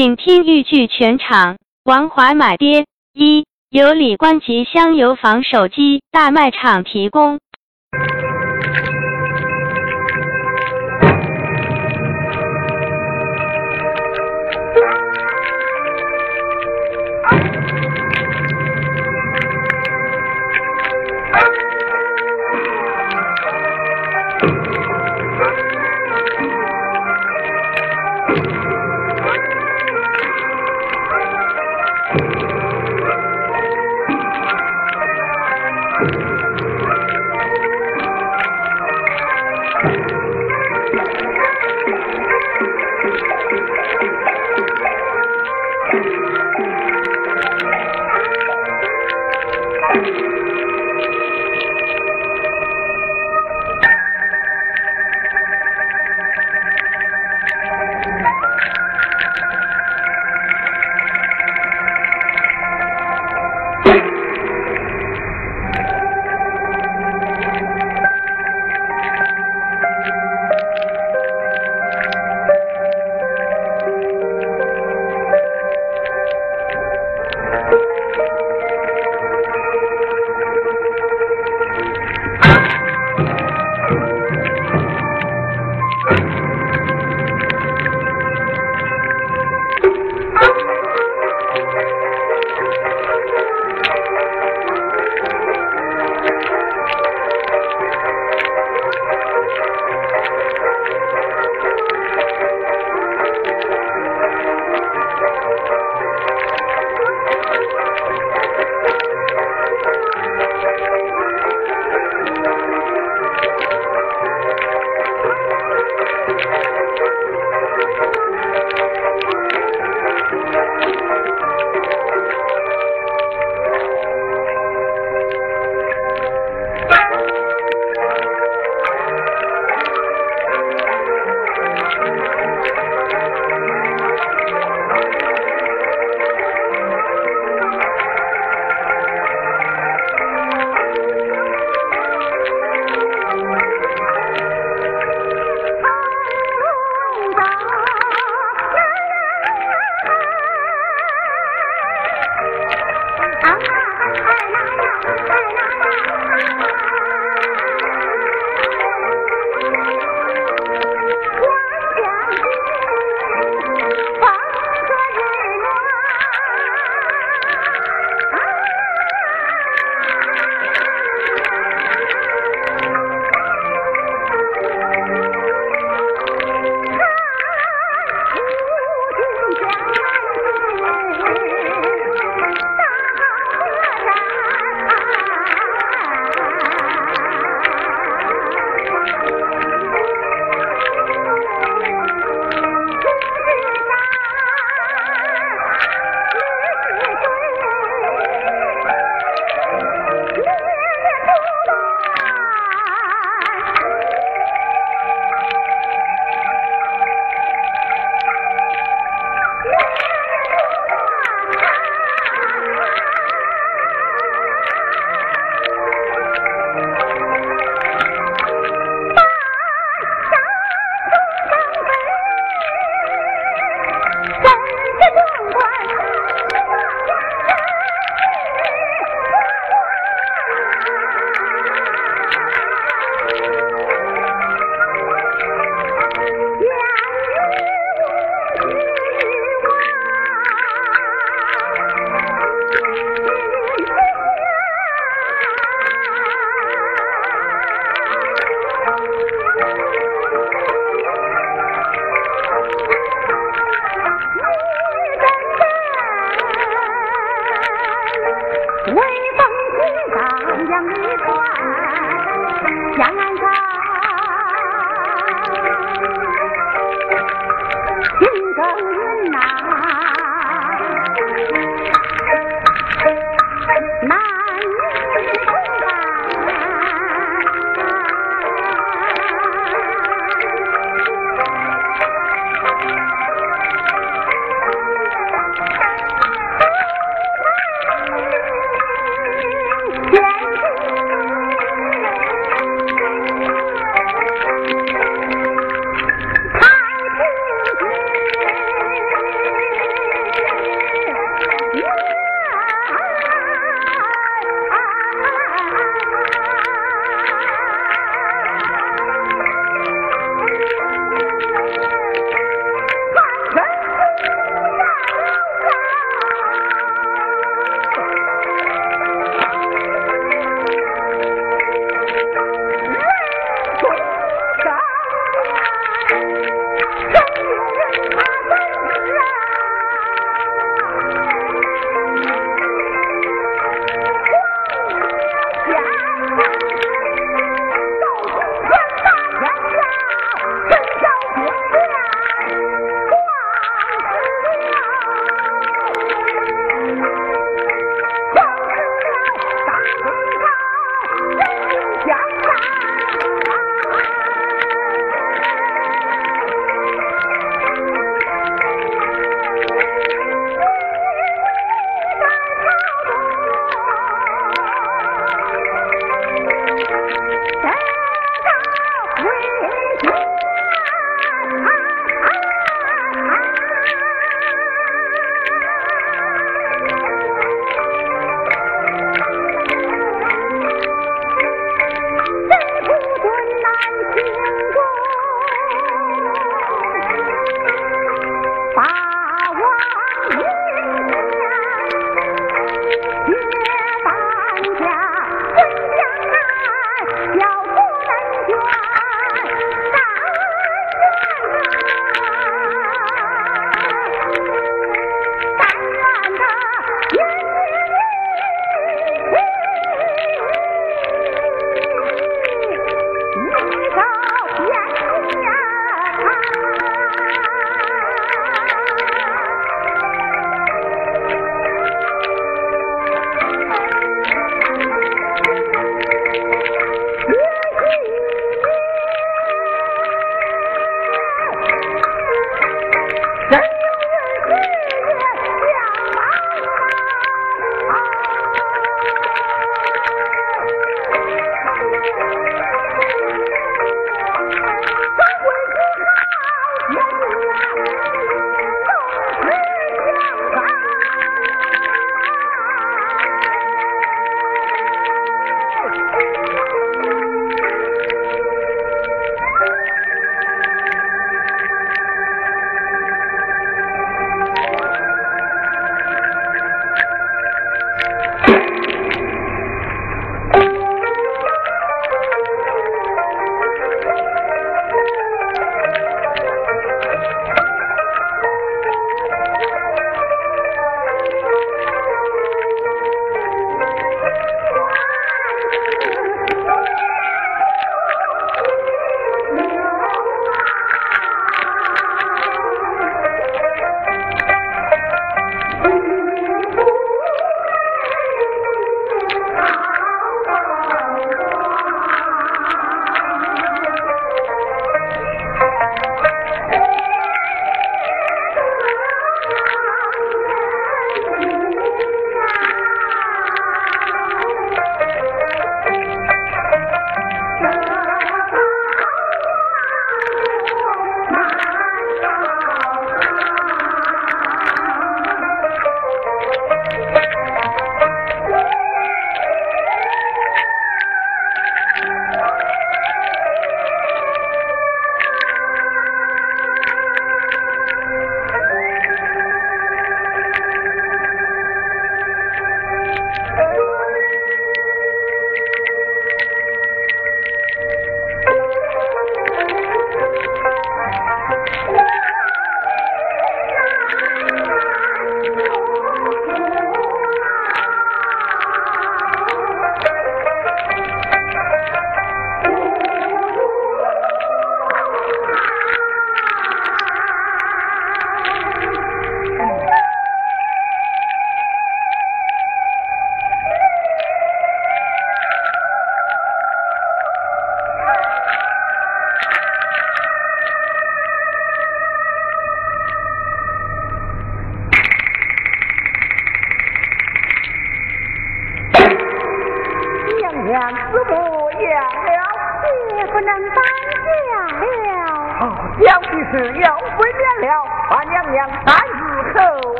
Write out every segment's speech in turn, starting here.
请听豫剧全场。王华买爹一由李官吉香油坊手机大卖场提供。啊啦啊啦呀。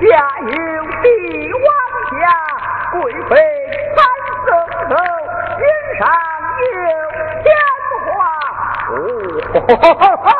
家有帝王家贵妃三生后君上有鲜花。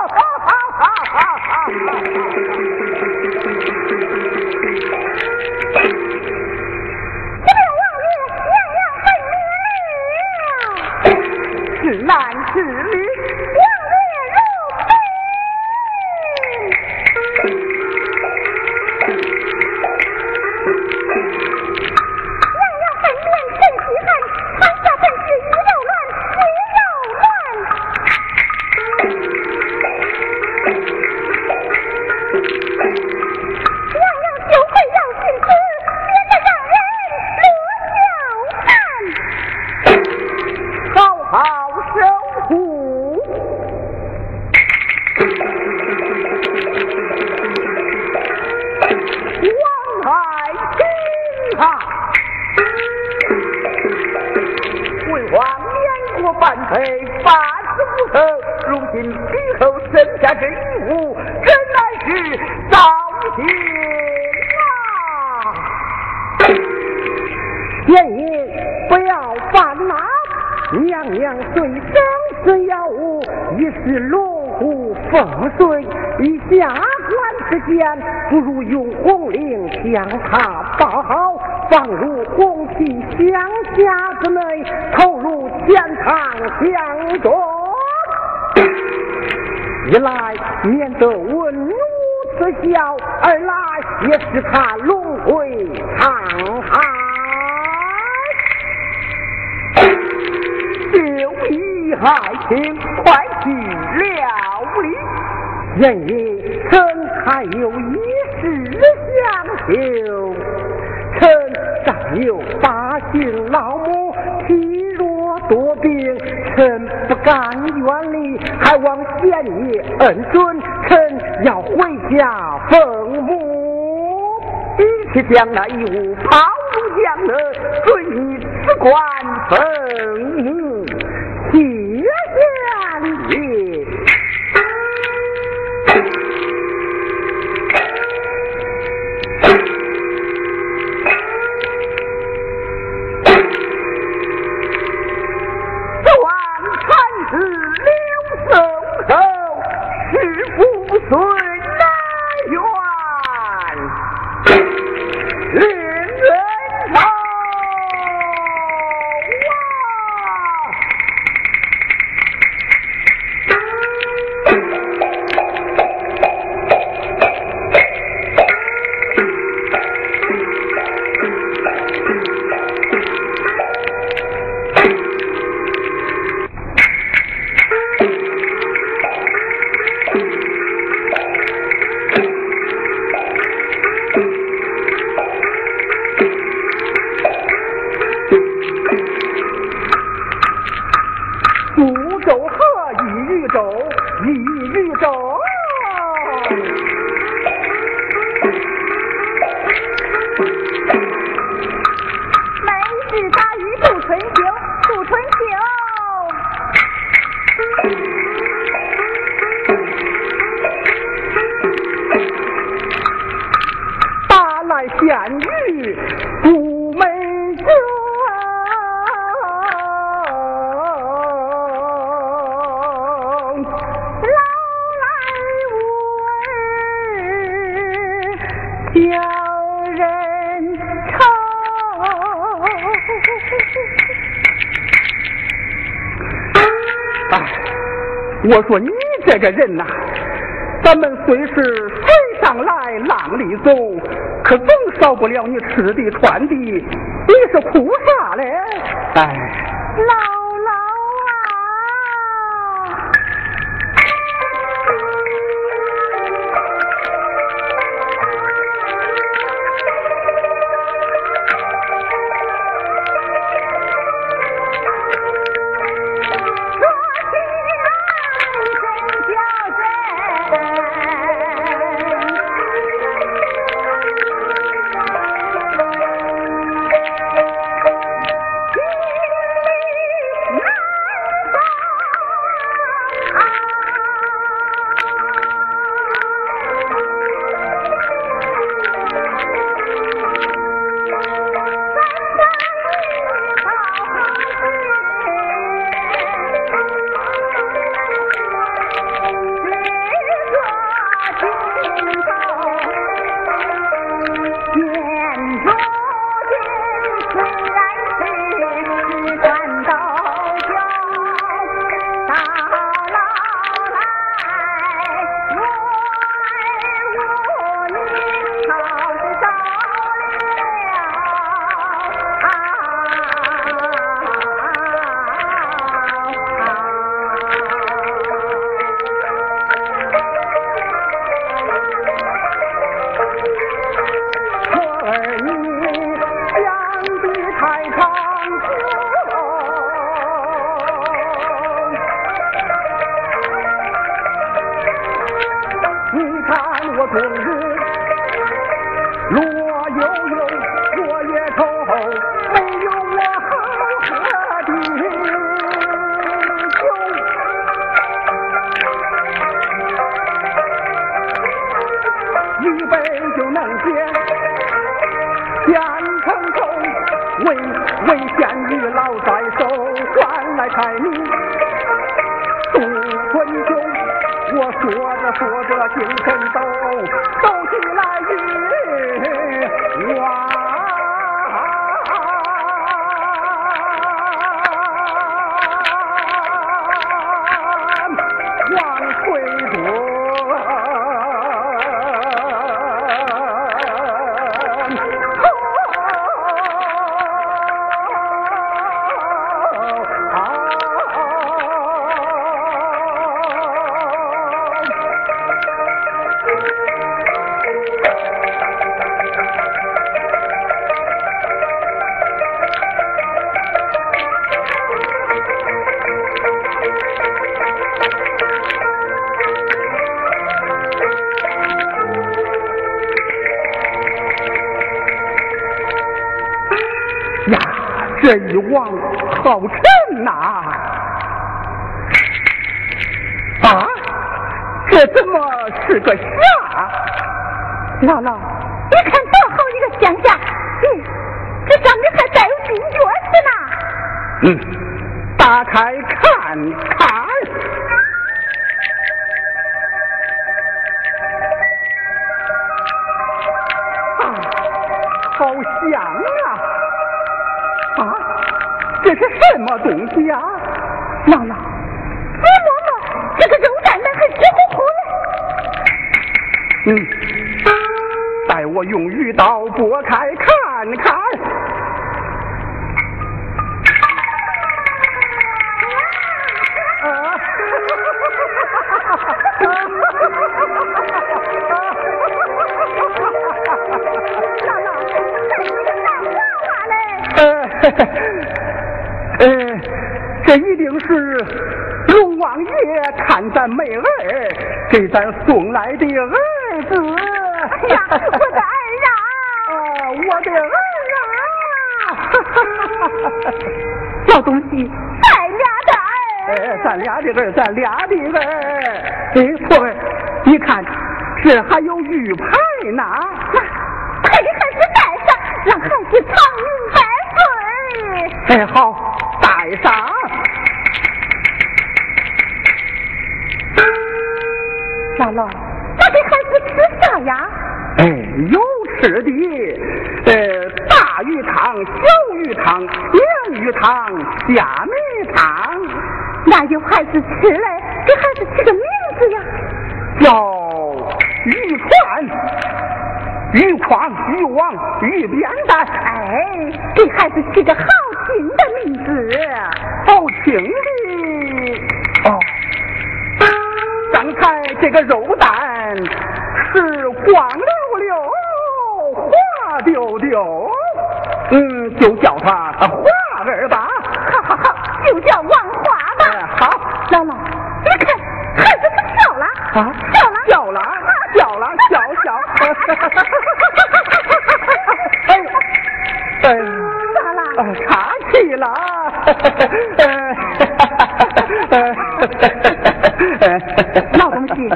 建议不要烦恼，娘娘虽生死有物，已是龙虎凤水，与下官之间，不如用红绫将他包好，放入红旗乡下之内，投入天堂相中。一来免得文武耻笑，二来也是他龙回沧海。就义还请快去料理，人也臣还有一事。相求，臣尚有八旬老母，体弱多病，臣不敢远离，还望贤爷恩准，臣要回家奉母。一起将那一物抛入江内，随你此官奉母。我说你这个人呐，咱们虽是水上来浪里走，可总少不了你吃的穿的，你是哭啥嘞？哎。为说着说着精神抖，抖起来好看呐！啊，这怎么是个虾？姥姥，你看多好一个乡下，嗯，这上面还带有金钥匙呢。嗯，打开看看。这是什么东西啊？姥姥，你摸摸，这个肉蛋蛋还直乎乎的。嗯，待我用鱼刀拨开看看。啊！是龙王爷看咱妹儿，给咱送来的儿子。哎呀，我的儿啊！啊，我的儿啊！老东西，咱俩的儿。哎，咱俩的儿，咱俩的儿。哎，婆儿，你看，这还有玉牌呢。那快给孩子带上，让孩子长命百岁。哎，好，带上。吃啥呀？哎，有吃的，呃，大鱼汤、小鱼汤、鲶鱼汤、虾米汤。那有孩子吃嘞，给孩子起个名字呀？叫鱼宽、鱼框、鱼网、鱼扁担。哎，给孩子起个好听的名字。好听的哦。刚才这个肉蛋是黄溜溜、滑丢丢，嗯，就叫他花儿吧。好好好，就叫王花吧。哎，好，姥姥，你看孩子都笑了啊，笑了，笑了，笑了，笑笑。哎呦，哎，咋了？岔气了。老东西，你是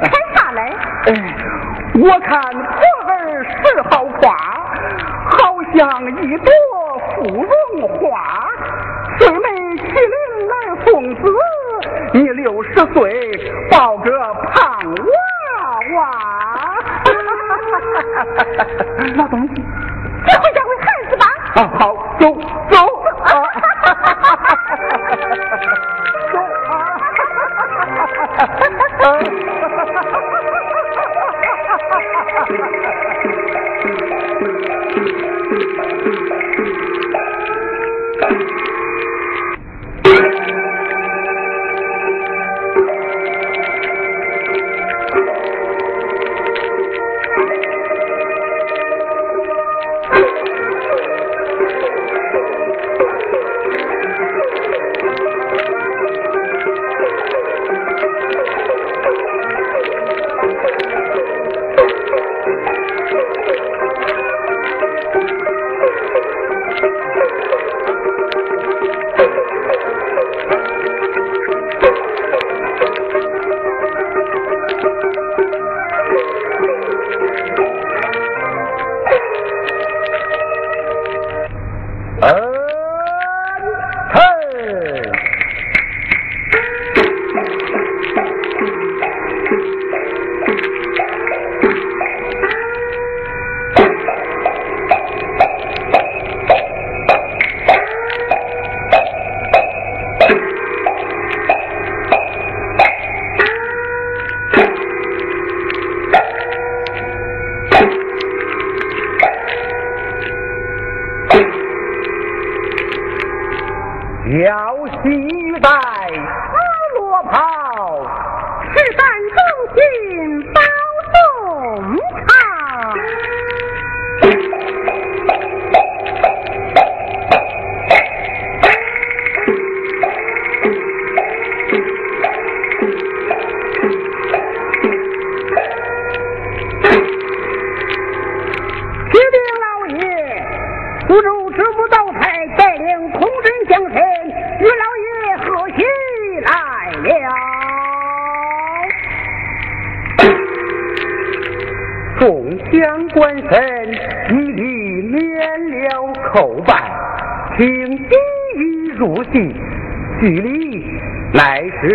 看啥嘞？哎，我看婆儿是好夸，好像一朵芙蓉花。最美麒麟来送子，你六十岁抱个胖娃娃。老东西，这回家会孩子吧。啊，好，走走。啊走啊！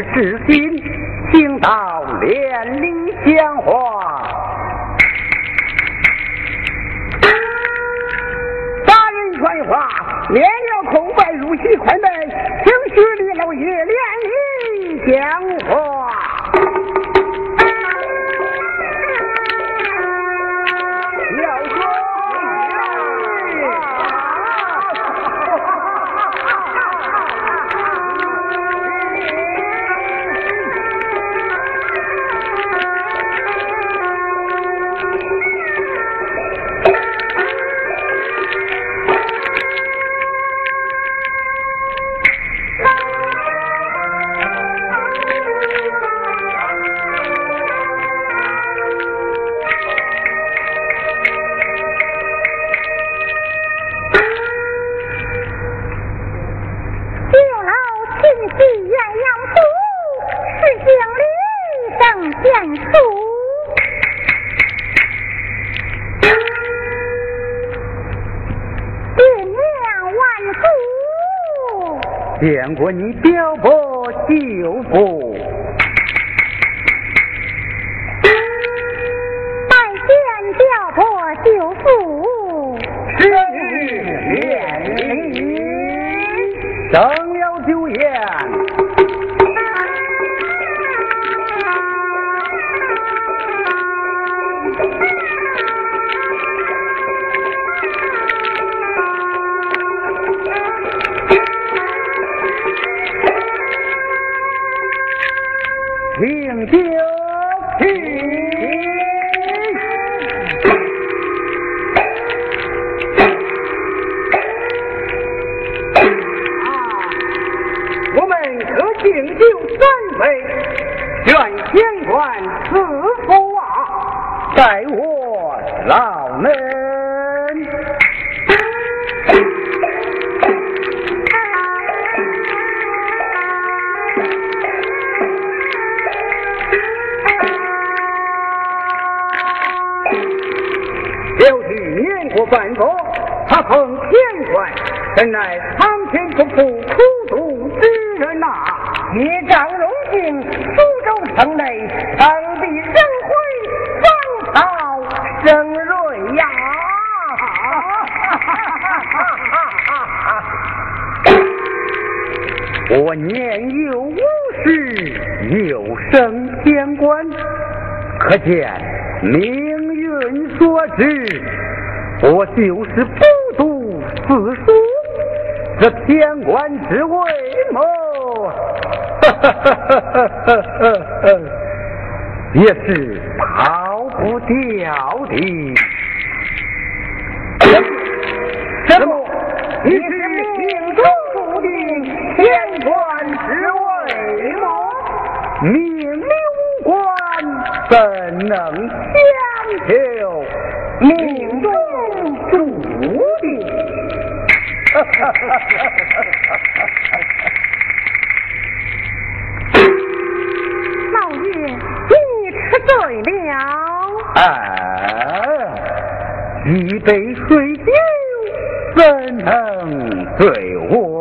至今听，到连理讲话。大人传话，免了叩拜入席快门，请徐李老爷连理讲话。Duh. 我年幼无识，又升天官，可见命运所致。我就是不读四书，这天官之位谋，也是逃不掉的。什么？你是天官之位吗？命里无关，怎能相求？命中注定。老爷，你吃醉了。啊，一杯水酒怎能醉我？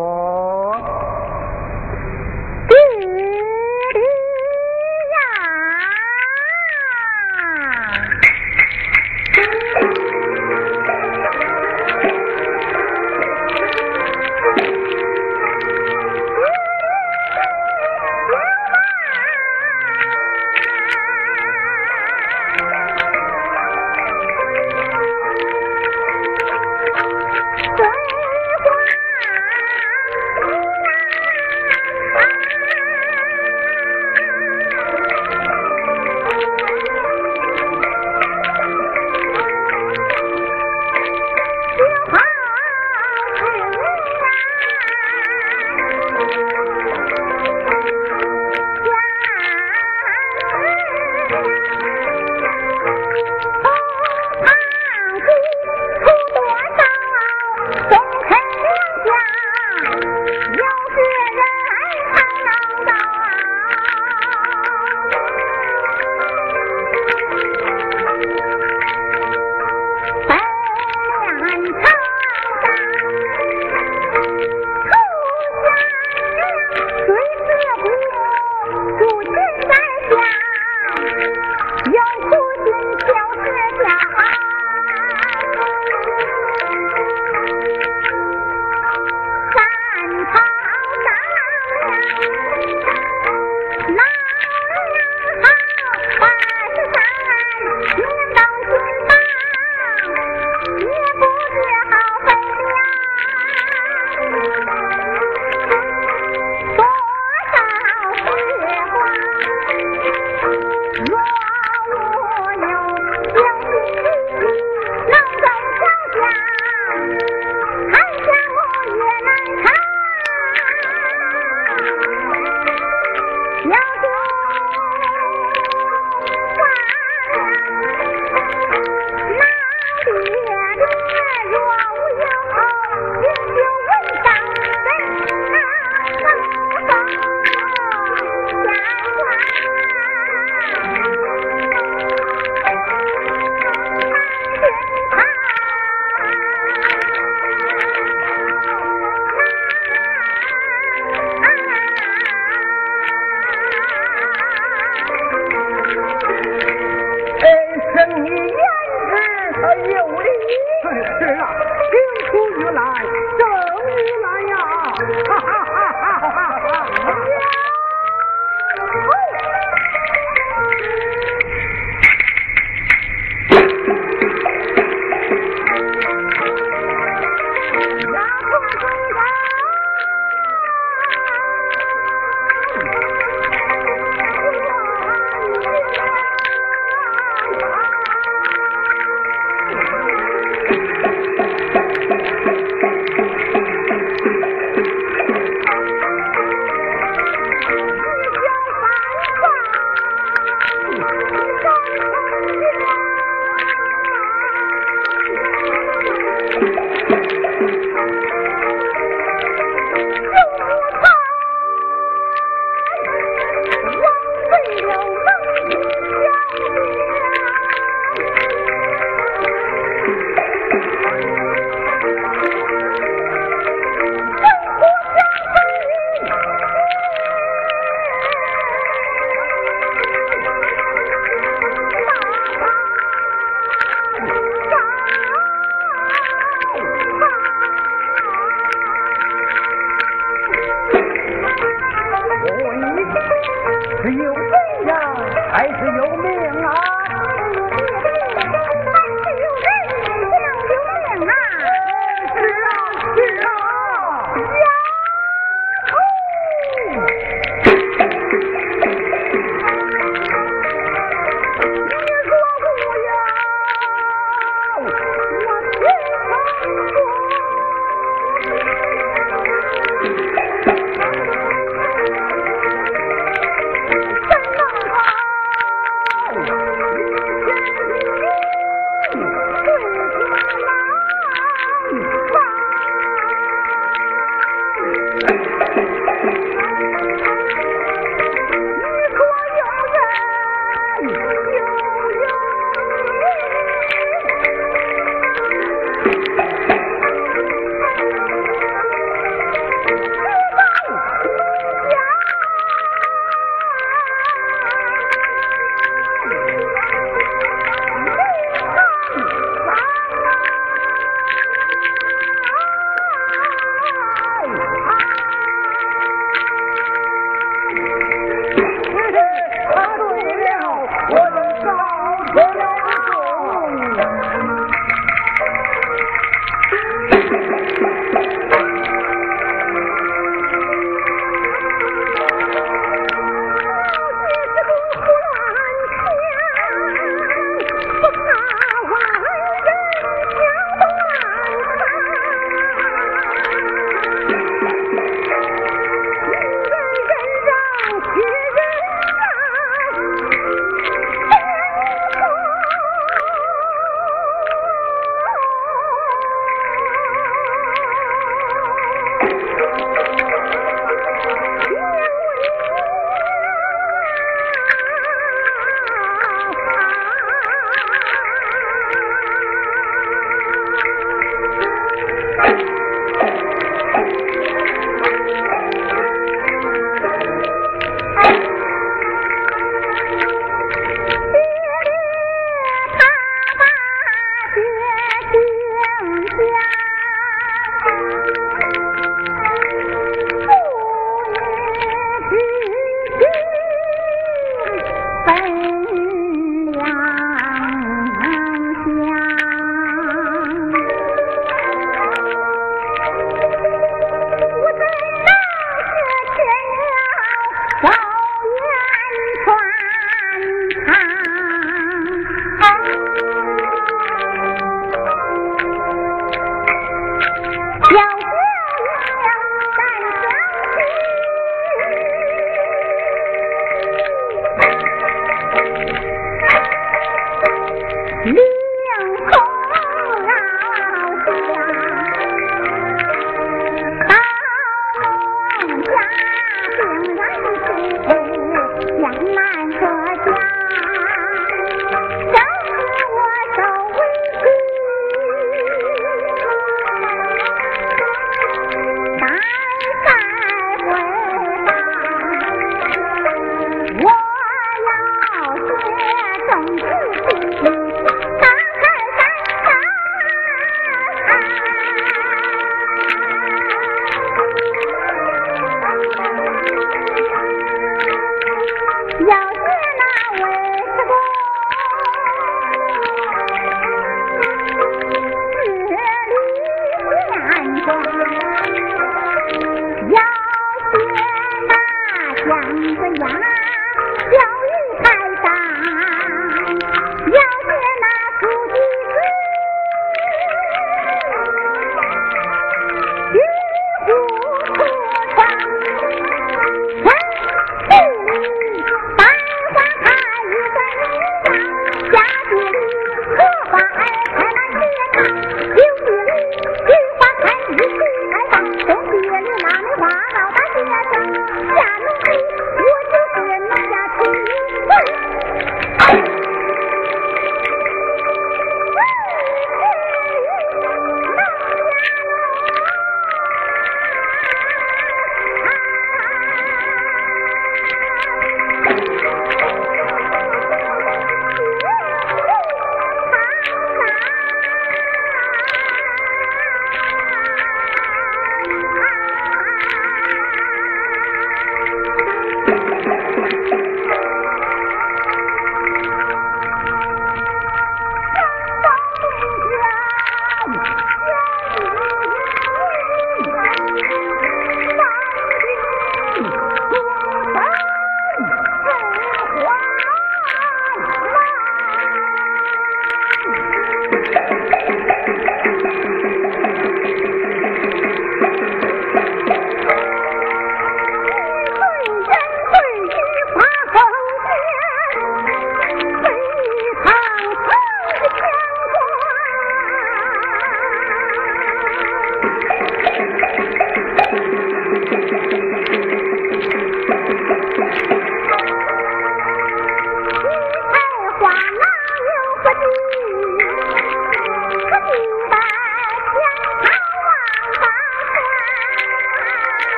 Thank you.